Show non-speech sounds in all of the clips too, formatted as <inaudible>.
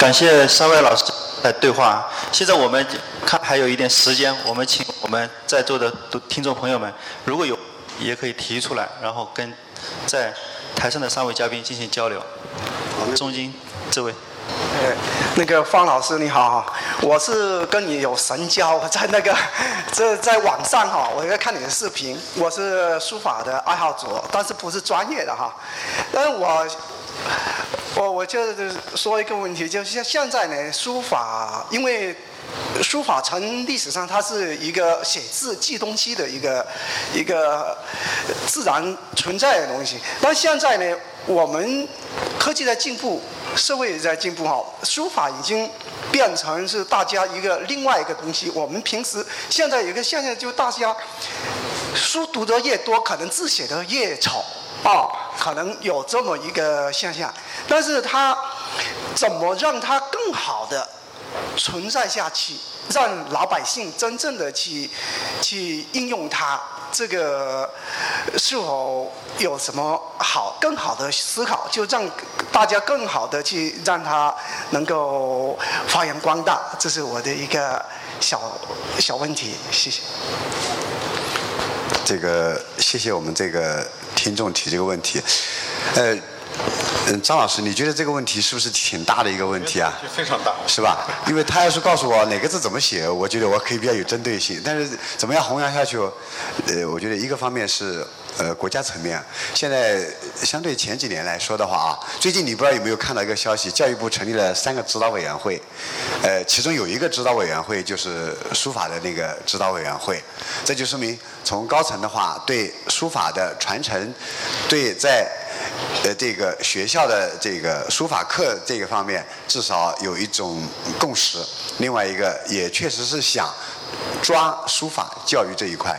感谢三位老师的对话。现在我们看还有一点时间，我们请我们在座的听众朋友们，如果有也可以提出来，然后跟在台上的三位嘉宾进行交流。中间这位。呃，那个方老师你好，我是跟你有神交，在那个 <laughs> 这在网上哈，我在看你的视频，我是书法的爱好者，但是不是专业的哈。但是我我我就说一个问题，就是像现在呢，书法因为书法从历史上它是一个写字记东西的一个一个自然存在的东西，但现在呢，我们科技在进步。社会也在进步哈，书法已经变成是大家一个另外一个东西。我们平时现在有个现象，就大家书读得越多，可能字写得越丑啊，可能有这么一个现象。但是它怎么让它更好的存在下去，让老百姓真正的去去应用它？这个是否有什么好更好的思考，就让大家更好的去让它能够发扬光大？这是我的一个小小问题，谢谢。这个谢谢我们这个听众提这个问题，呃。嗯，张老师，你觉得这个问题是不是挺大的一个问题啊？非常大，是吧？因为他要是告诉我哪个字怎么写，我觉得我可以比较有针对性。但是怎么样弘扬下去？呃，我觉得一个方面是呃国家层面，现在相对前几年来说的话啊，最近你不知道有没有看到一个消息，教育部成立了三个指导委员会，呃，其中有一个指导委员会就是书法的那个指导委员会，这就说明从高层的话对书法的传承，对在。呃，这个学校的这个书法课这个方面，至少有一种共识。另外一个，也确实是想抓书法教育这一块。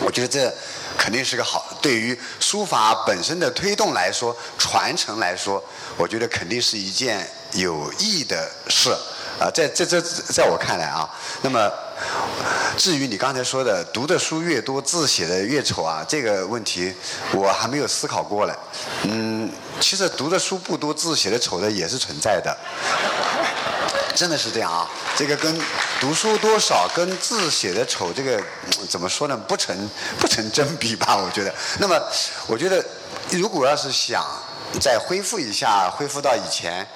我觉得这肯定是个好，对于书法本身的推动来说，传承来说，我觉得肯定是一件有益的事。啊，在在这在我看来啊，那么至于你刚才说的读的书越多，字写的越丑啊，这个问题我还没有思考过嘞。嗯，其实读的书不多，字写的丑的也是存在的，真的是这样啊。这个跟读书多少跟字写的丑这个怎么说呢？不成不成正比吧？我觉得。那么，我觉得如果要是想再恢复一下，恢复到以前。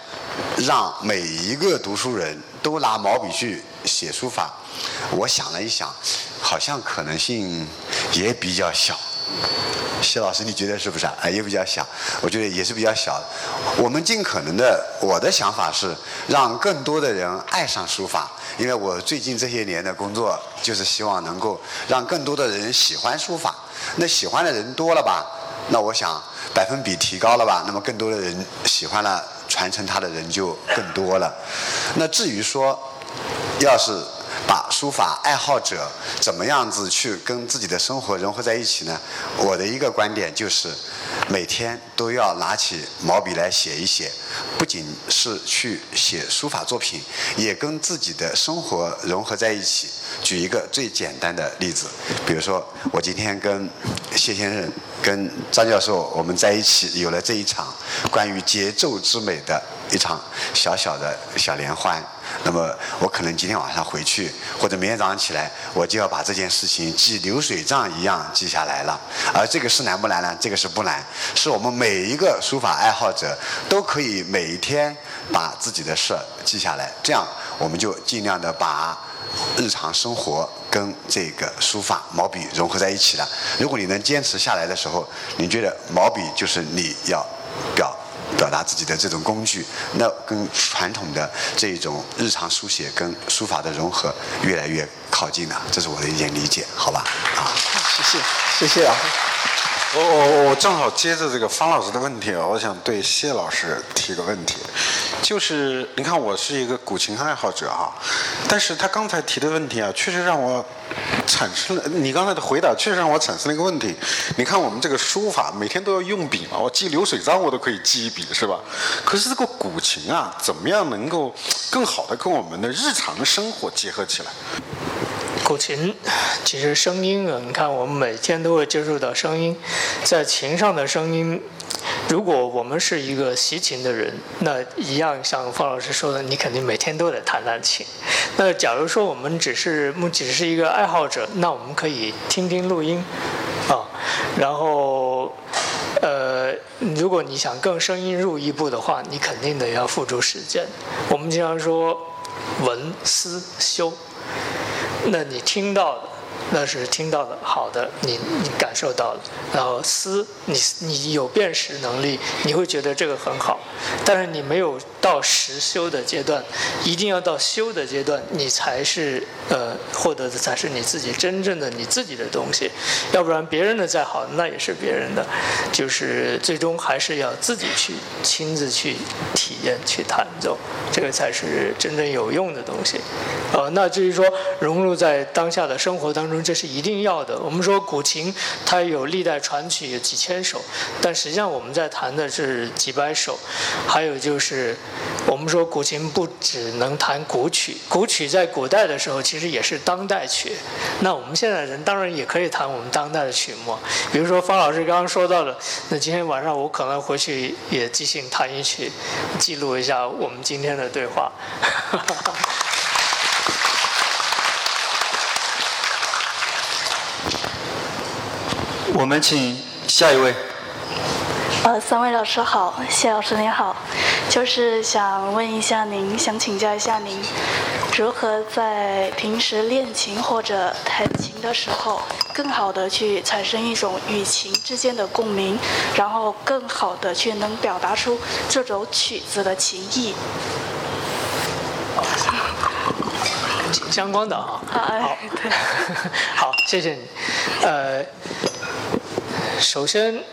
让每一个读书人都拿毛笔去写书法，我想了一想，好像可能性也比较小。谢老师，你觉得是不是啊？也比较小，我觉得也是比较小。我们尽可能的，我的想法是让更多的人爱上书法，因为我最近这些年的工作就是希望能够让更多的人喜欢书法。那喜欢的人多了吧？那我想百分比提高了吧？那么更多的人喜欢了。传承它的人就更多了。那至于说，要是把书法爱好者怎么样子去跟自己的生活融合在一起呢？我的一个观点就是，每天都要拿起毛笔来写一写，不仅是去写书法作品，也跟自己的生活融合在一起。举一个最简单的例子，比如说我今天跟谢先生、跟张教授我们在一起有了这一场关于节奏之美的一场小小的小联欢。那么我可能今天晚上回去，或者明天早上起来，我就要把这件事情记流水账一样记下来了。而这个是难不难呢？这个是不难，是我们每一个书法爱好者都可以每一天把自己的事记下来，这样我们就尽量的把。日常生活跟这个书法毛笔融合在一起了。如果你能坚持下来的时候，你觉得毛笔就是你要表达自己的这种工具，那跟传统的这种日常书写跟书法的融合越来越靠近了。这是我的一点理解，好吧？啊，谢谢，谢谢啊。我我我正好接着这个方老师的问题，我想对谢老师提个问题，就是你看我是一个古琴爱好者哈，但是他刚才提的问题啊，确实让我产生了你刚才的回答，确实让我产生了一个问题。你看我们这个书法每天都要用笔嘛，我记流水账我都可以记一笔是吧？可是这个古琴啊，怎么样能够更好的跟我们的日常生活结合起来？古琴其实声音啊，你看我们每天都会接触到声音，在琴上的声音，如果我们是一个习琴的人，那一样像方老师说的，你肯定每天都得弹弹琴。那假如说我们只是目只是一个爱好者，那我们可以听听录音，啊，然后，呃，如果你想更深入一步的话，你肯定得要付诸实践。我们经常说闻思修，那你听到的。那是听到的好的，你你感受到了，然后思你你有辨识能力，你会觉得这个很好，但是你没有到实修的阶段，一定要到修的阶段，你才是呃获得的才是你自己真正的你自己的东西，要不然别人的再好那也是别人的，就是最终还是要自己去亲自去体验去弹奏，这个才是真正有用的东西，呃，那至于说融入在当下的生活当中。这是一定要的。我们说古琴，它有历代传曲有几千首，但实际上我们在弹的是几百首。还有就是，我们说古琴不只能弹古曲，古曲在古代的时候其实也是当代曲。那我们现在人当然也可以弹我们当代的曲目，比如说方老师刚刚说到的，那今天晚上我可能回去也即兴弹一曲，记录一下我们今天的对话。哈哈哈我们请下一位。呃，三位老师好，谢老师您好，就是想问一下您，想请教一下您，如何在平时练琴或者弹琴的时候，更好的去产生一种与琴之间的共鸣，然后更好的去能表达出这首曲子的情意。相关的啊。好，<laughs> 好，谢谢你，呃。首先，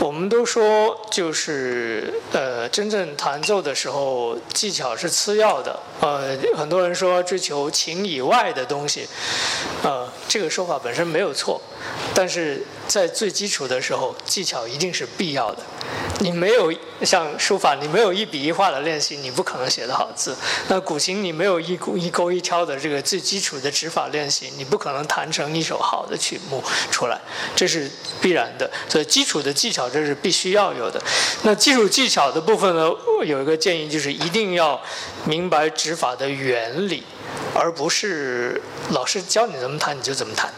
我们都说，就是呃，真正弹奏的时候，技巧是次要的。呃，很多人说追求琴以外的东西，呃，这个说法本身没有错，但是在最基础的时候，技巧一定是必要的。你没有像书法，你没有一笔一画的练习，你不可能写得好字。那古琴，你没有一勾一勾一挑的这个最基础的指法练习，你不可能弹成一首好的曲目出来，这是必然的。所以基础的技巧这是必须要有的。那基础技巧的部分呢，有一个建议就是一定要明白指法的原理，而不是老师教你怎么弹你就怎么弹。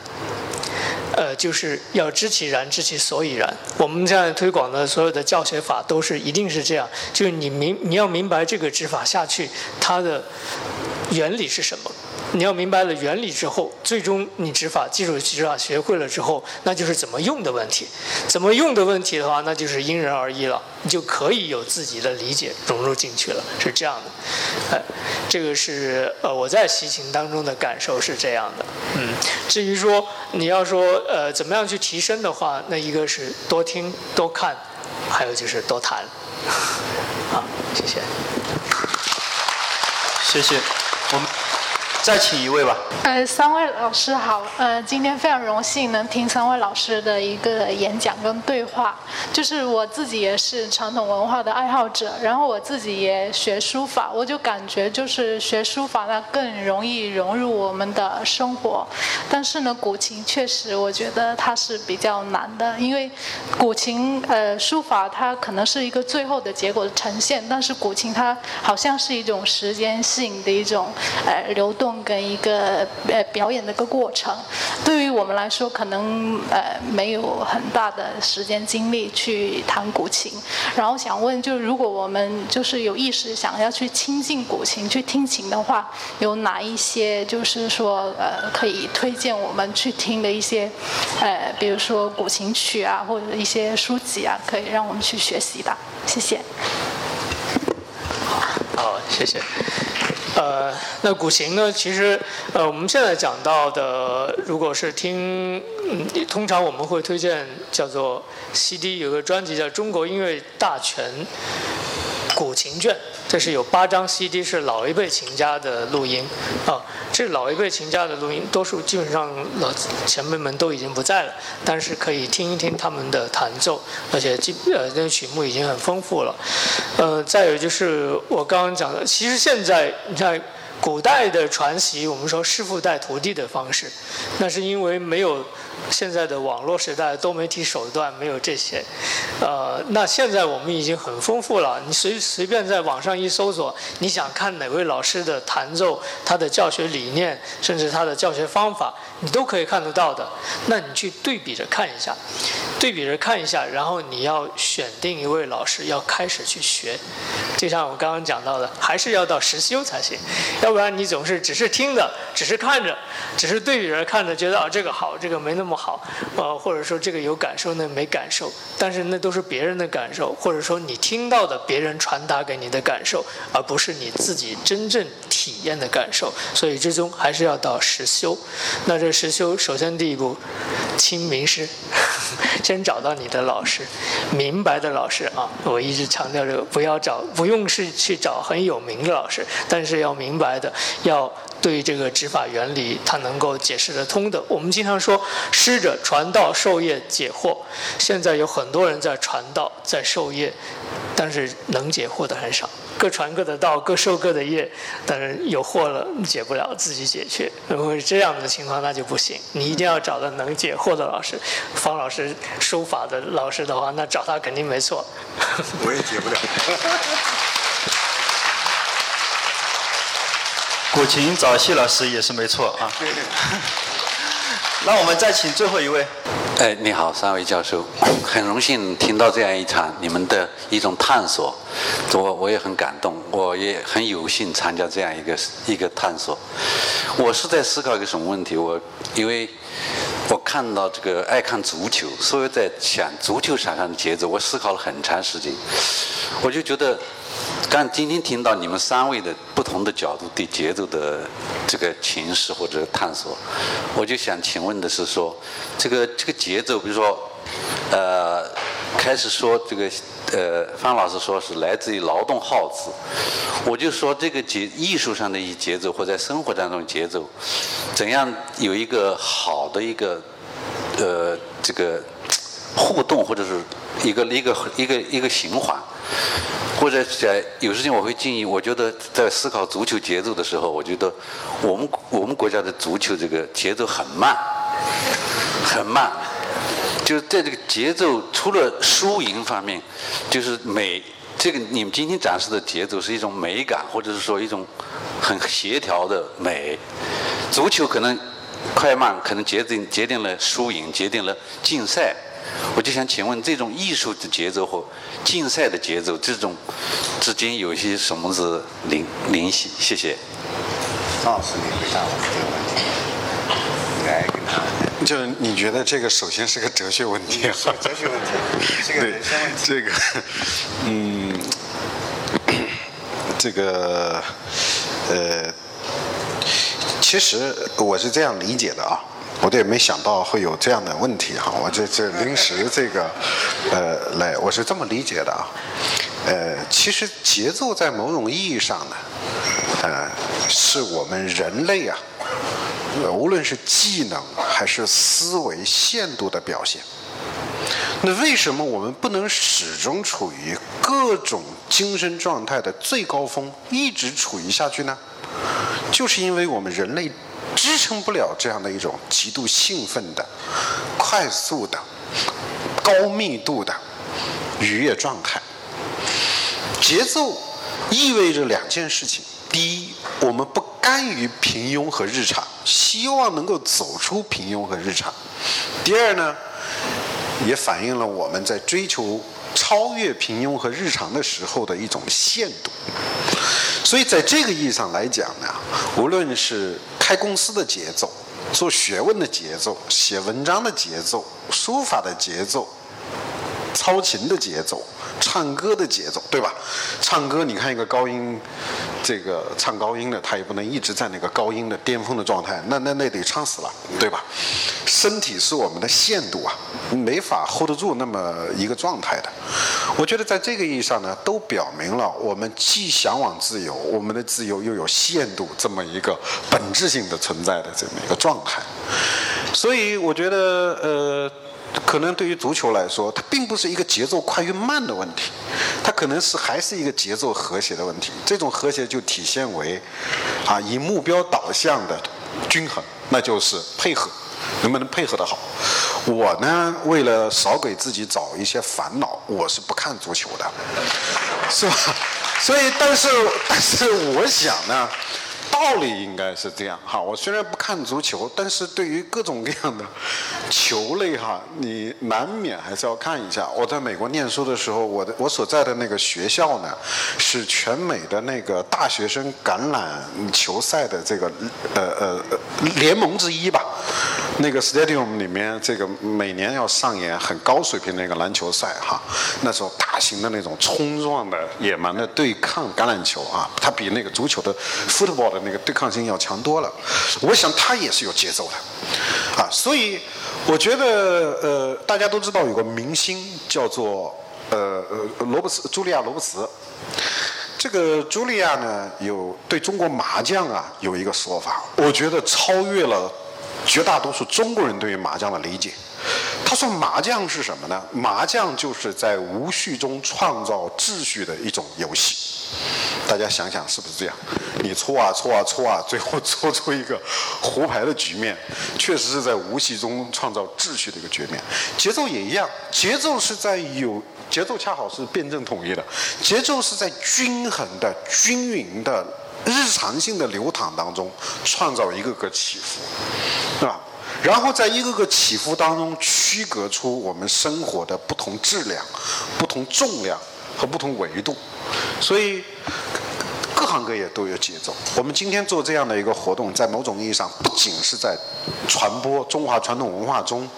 呃，就是要知其然，知其所以然。我们现在推广的所有的教学法都是一定是这样，就是你明你要明白这个指法下去它的原理是什么。你要明白了原理之后，最终你指法、基础指法学会了之后，那就是怎么用的问题。怎么用的问题的话，那就是因人而异了。你就可以有自己的理解融入进去了，是这样的。哎，这个是呃我在习琴当中的感受是这样的。嗯，至于说你要说呃怎么样去提升的话，那一个是多听多看，还有就是多弹。<laughs> 好，谢谢。谢谢，我们。再请一位吧。呃，三位老师好。呃，今天非常荣幸能听三位老师的一个演讲跟对话。就是我自己也是传统文化的爱好者，然后我自己也学书法，我就感觉就是学书法呢更容易融入我们的生活。但是呢，古琴确实我觉得它是比较难的，因为古琴呃书法它可能是一个最后的结果的呈现，但是古琴它好像是一种时间性的一种呃流动。跟一个呃表演的一个过程，对于我们来说，可能呃没有很大的时间精力去弹古琴。然后想问，就如果我们就是有意识想要去亲近古琴、去听琴的话，有哪一些就是说呃可以推荐我们去听的一些呃，比如说古琴曲啊，或者一些书籍啊，可以让我们去学习的？谢谢。好，谢谢。呃，<laughs> 那古琴呢？其实，呃，我们现在讲到的，如果是听，通常我们会推荐叫做 CD，有个专辑叫《中国音乐大全古琴卷》。这是有八张 CD，是老一辈琴家的录音，啊，这老一辈琴家的录音，多数基本上老前辈们都已经不在了，但是可以听一听他们的弹奏，而且基呃那个曲目已经很丰富了，呃，再有就是我刚刚讲的，其实现在你看古代的传习，我们说师傅带徒弟的方式，那是因为没有现在的网络时代、多媒体手段，没有这些。呃，那现在我们已经很丰富了，你随随便在网上一搜索，你想看哪位老师的弹奏，他的教学理念，甚至他的教学方法，你都可以看得到的。那你去对比着看一下，对比着看一下，然后你要选定一位老师，要开始去学。就像我刚刚讲到的，还是要到实修才行。要不然你总是只是听的，只是看着，只是对比着看着，觉得啊这个好，这个没那么么好，呃或者说这个有感受，那没感受。但是那都是别人的感受，或者说你听到的别人传达给你的感受，而不是你自己真正体验的感受。所以最终还是要到实修。那这实修首先第一步，听名师，<laughs> 先找到你的老师，明白的老师啊。我一直强调这个，不要找，不用是去找很有名的老师，但是要明白的，要对这个执法原理他能够解释得通的。我们经常说师者，传道授业解惑。现在有很多人在传道，在授业，但是能解惑的很少。各传各的道，各授各的业，但是有惑了解不了，自己解决。如果是这样的情况，那就不行。你一定要找到能解惑的老师。方老师书法的老师的话，那找他肯定没错。我也解不了。古琴找谢老师也是没错啊。那我们再请最后一位。哎，你好，三位教授，很荣幸听到这样一场你们的一种探索，我我也很感动，我也很有幸参加这样一个一个探索。我是在思考一个什么问题？我因为我看到这个爱看足球，所以在想足球场上的节奏，我思考了很长时间，我就觉得。但今天听到你们三位的不同的角度对节奏的这个诠释或者探索，我就想请问的是说，这个这个节奏，比如说，呃，开始说这个，呃，方老师说是来自于劳动号子，我就说这个节艺术上的一节奏或在生活当中节奏，怎样有一个好的一个，呃，这个互动或者是一个一个一个一个循环。或者在有时间我会建议，我觉得在思考足球节奏的时候，我觉得我们我们国家的足球这个节奏很慢，很慢，就是在这个节奏除了输赢方面，就是美这个你们今天展示的节奏是一种美感，或者是说一种很协调的美。足球可能快慢可能决定决定了输赢，决定了竞赛。我就想请问，这种艺术的节奏和竞赛的节奏，这种之间有一些什么是联联系？谢谢。张老师，你回答我这个问题，应该跟他。就是你觉得这个首先是个哲学问题，哲学问题，是个人生问题。这个，嗯，<coughs> 这个，呃，其实我是这样理解的啊。我也没想到会有这样的问题哈，我这这临时这个，呃，来，我是这么理解的啊，呃，其实节奏在某种意义上呢，呃，是我们人类啊，无论是技能还是思维限度的表现。那为什么我们不能始终处于各种精神状态的最高峰，一直处于下去呢？就是因为我们人类。支撑不了这样的一种极度兴奋的、快速的、高密度的愉悦状态。节奏意味着两件事情：第一，我们不甘于平庸和日常，希望能够走出平庸和日常；第二呢，也反映了我们在追求超越平庸和日常的时候的一种限度。所以，在这个意义上来讲呢，无论是开公司的节奏、做学问的节奏、写文章的节奏、书法的节奏、操琴的节奏。唱歌的节奏，对吧？唱歌，你看一个高音，这个唱高音的，他也不能一直在那个高音的巅峰的状态，那那那得唱死了，对吧？身体是我们的限度啊，没法 hold 得住那么一个状态的。我觉得在这个意义上呢，都表明了我们既向往自由，我们的自由又有限度这么一个本质性的存在的这么一个状态。所以我觉得，呃。可能对于足球来说，它并不是一个节奏快与慢的问题，它可能是还是一个节奏和谐的问题。这种和谐就体现为，啊，以目标导向的均衡，那就是配合，能不能配合得好？我呢，为了少给自己找一些烦恼，我是不看足球的，是吧？所以，但是，但是我想呢。道理应该是这样哈。我虽然不看足球，但是对于各种各样的球类哈，你难免还是要看一下。我在美国念书的时候，我的我所在的那个学校呢，是全美的那个大学生橄榄球赛的这个呃呃联盟之一吧。那个 stadium 里面，这个每年要上演很高水平的一个篮球赛哈。那时候大型的那种冲撞的野蛮的对抗橄榄球啊，它比那个足球的 football 的那个对抗性要强多了。我想它也是有节奏的，啊，所以我觉得呃，大家都知道有个明星叫做呃罗伯斯，茱莉亚罗伯茨。这个茱莉亚呢，有对中国麻将啊有一个说法，我觉得超越了。绝大多数中国人对于麻将的理解，他说麻将是什么呢？麻将就是在无序中创造秩序的一种游戏。大家想想是不是这样？你搓啊搓啊搓啊，最后搓出一个胡牌的局面，确实是在无序中创造秩序的一个局面。节奏也一样，节奏是在有节奏，恰好是辩证统一的，节奏是在均衡的、均匀的。日常性的流淌当中，创造一个个起伏，是吧？然后在一个个起伏当中，区隔出我们生活的不同质量、不同重量和不同维度。所以，各行各业都有节奏。我们今天做这样的一个活动，在某种意义上，不仅是在传播中华传统文化中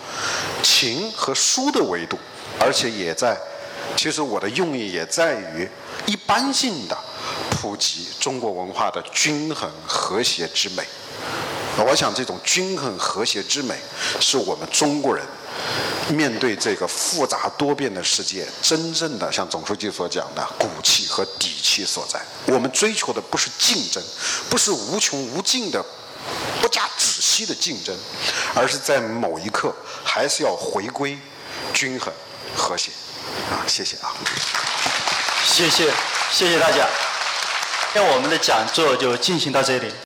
情和书的维度，而且也在，其实我的用意也在于一般性的。普及中国文化的均衡和谐之美，我想这种均衡和谐之美，是我们中国人面对这个复杂多变的世界，真正的像总书记所讲的骨气和底气所在。我们追求的不是竞争，不是无穷无尽的、不加止息的竞争，而是在某一刻还是要回归均衡和谐。啊，谢谢啊，谢谢，谢谢大家。那我们的讲座就进行到这里。